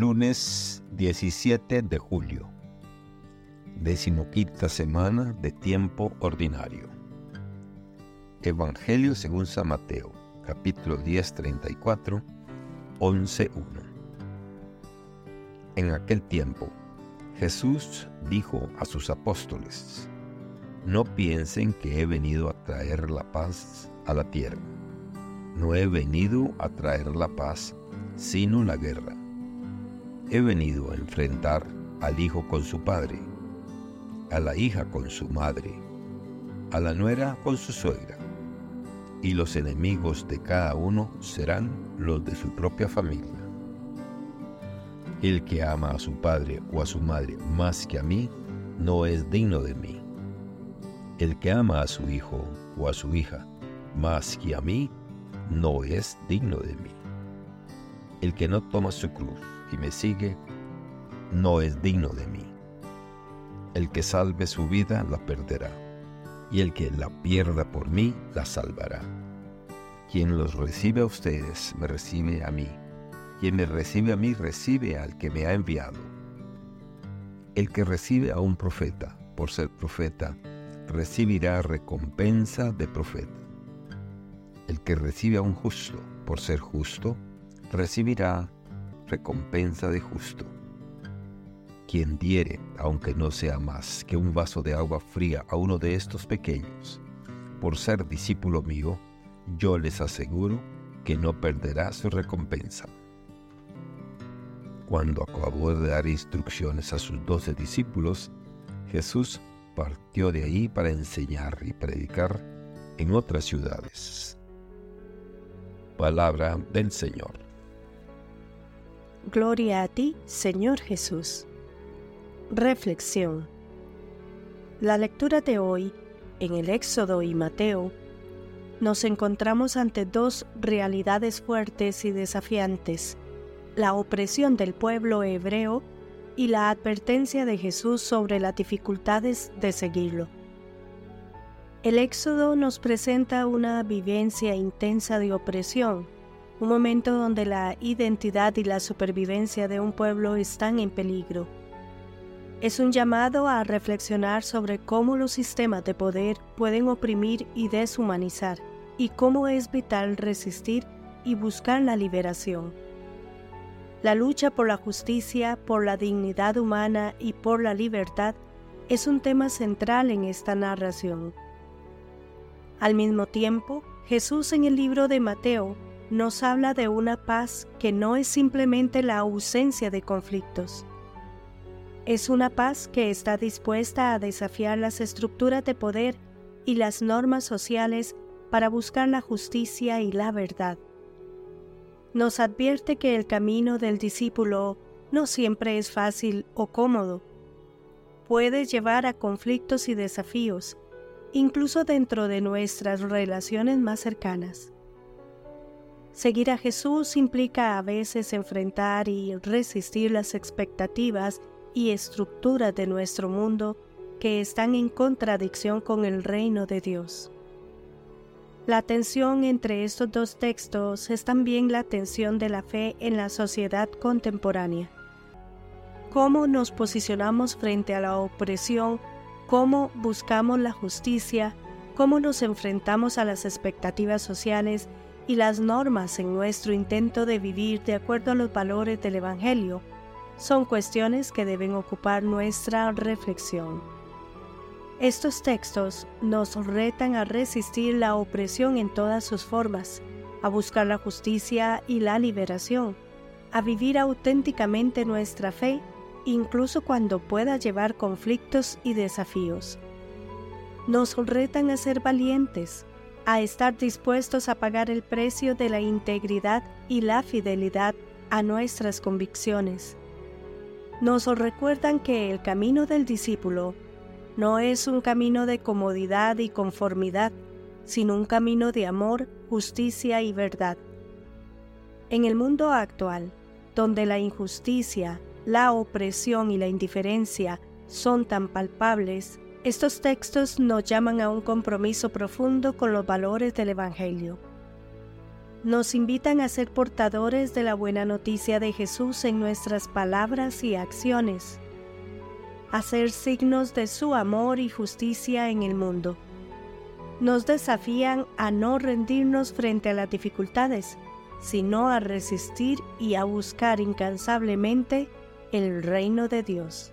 Lunes 17 de julio, decimoquinta semana de tiempo ordinario. Evangelio según San Mateo, capítulo 10, 34, 11, 1. En aquel tiempo, Jesús dijo a sus apóstoles, No piensen que he venido a traer la paz a la tierra. No he venido a traer la paz, sino la guerra he venido a enfrentar al hijo con su padre, a la hija con su madre, a la nuera con su suegra, y los enemigos de cada uno serán los de su propia familia. El que ama a su padre o a su madre más que a mí, no es digno de mí. El que ama a su hijo o a su hija más que a mí, no es digno de mí. El que no toma su cruz y me sigue, no es digno de mí. El que salve su vida la perderá, y el que la pierda por mí la salvará. Quien los recibe a ustedes, me recibe a mí. Quien me recibe a mí, recibe al que me ha enviado. El que recibe a un profeta por ser profeta, recibirá recompensa de profeta. El que recibe a un justo por ser justo, recibirá recompensa de justo. Quien diere, aunque no sea más que un vaso de agua fría a uno de estos pequeños, por ser discípulo mío, yo les aseguro que no perderá su recompensa. Cuando acabó de dar instrucciones a sus doce discípulos, Jesús partió de ahí para enseñar y predicar en otras ciudades. Palabra del Señor. Gloria a ti, Señor Jesús. Reflexión. La lectura de hoy, en el Éxodo y Mateo, nos encontramos ante dos realidades fuertes y desafiantes, la opresión del pueblo hebreo y la advertencia de Jesús sobre las dificultades de seguirlo. El Éxodo nos presenta una vivencia intensa de opresión, un momento donde la identidad y la supervivencia de un pueblo están en peligro. Es un llamado a reflexionar sobre cómo los sistemas de poder pueden oprimir y deshumanizar, y cómo es vital resistir y buscar la liberación. La lucha por la justicia, por la dignidad humana y por la libertad es un tema central en esta narración. Al mismo tiempo, Jesús en el libro de Mateo nos habla de una paz que no es simplemente la ausencia de conflictos. Es una paz que está dispuesta a desafiar las estructuras de poder y las normas sociales para buscar la justicia y la verdad. Nos advierte que el camino del discípulo no siempre es fácil o cómodo. Puede llevar a conflictos y desafíos, incluso dentro de nuestras relaciones más cercanas. Seguir a Jesús implica a veces enfrentar y resistir las expectativas y estructuras de nuestro mundo que están en contradicción con el reino de Dios. La tensión entre estos dos textos es también la tensión de la fe en la sociedad contemporánea. Cómo nos posicionamos frente a la opresión, cómo buscamos la justicia, cómo nos enfrentamos a las expectativas sociales y las normas en nuestro intento de vivir de acuerdo a los valores del Evangelio son cuestiones que deben ocupar nuestra reflexión. Estos textos nos retan a resistir la opresión en todas sus formas, a buscar la justicia y la liberación, a vivir auténticamente nuestra fe, incluso cuando pueda llevar conflictos y desafíos. Nos retan a ser valientes, a estar dispuestos a pagar el precio de la integridad y la fidelidad a nuestras convicciones. Nos recuerdan que el camino del discípulo no es un camino de comodidad y conformidad, sino un camino de amor, justicia y verdad. En el mundo actual, donde la injusticia, la opresión y la indiferencia son tan palpables, estos textos nos llaman a un compromiso profundo con los valores del Evangelio. nos invitan a ser portadores de la buena noticia de Jesús en nuestras palabras y acciones, a ser signos de su amor y justicia en el mundo. Nos desafían a no rendirnos frente a las dificultades, sino a resistir y a buscar incansablemente el reino de Dios.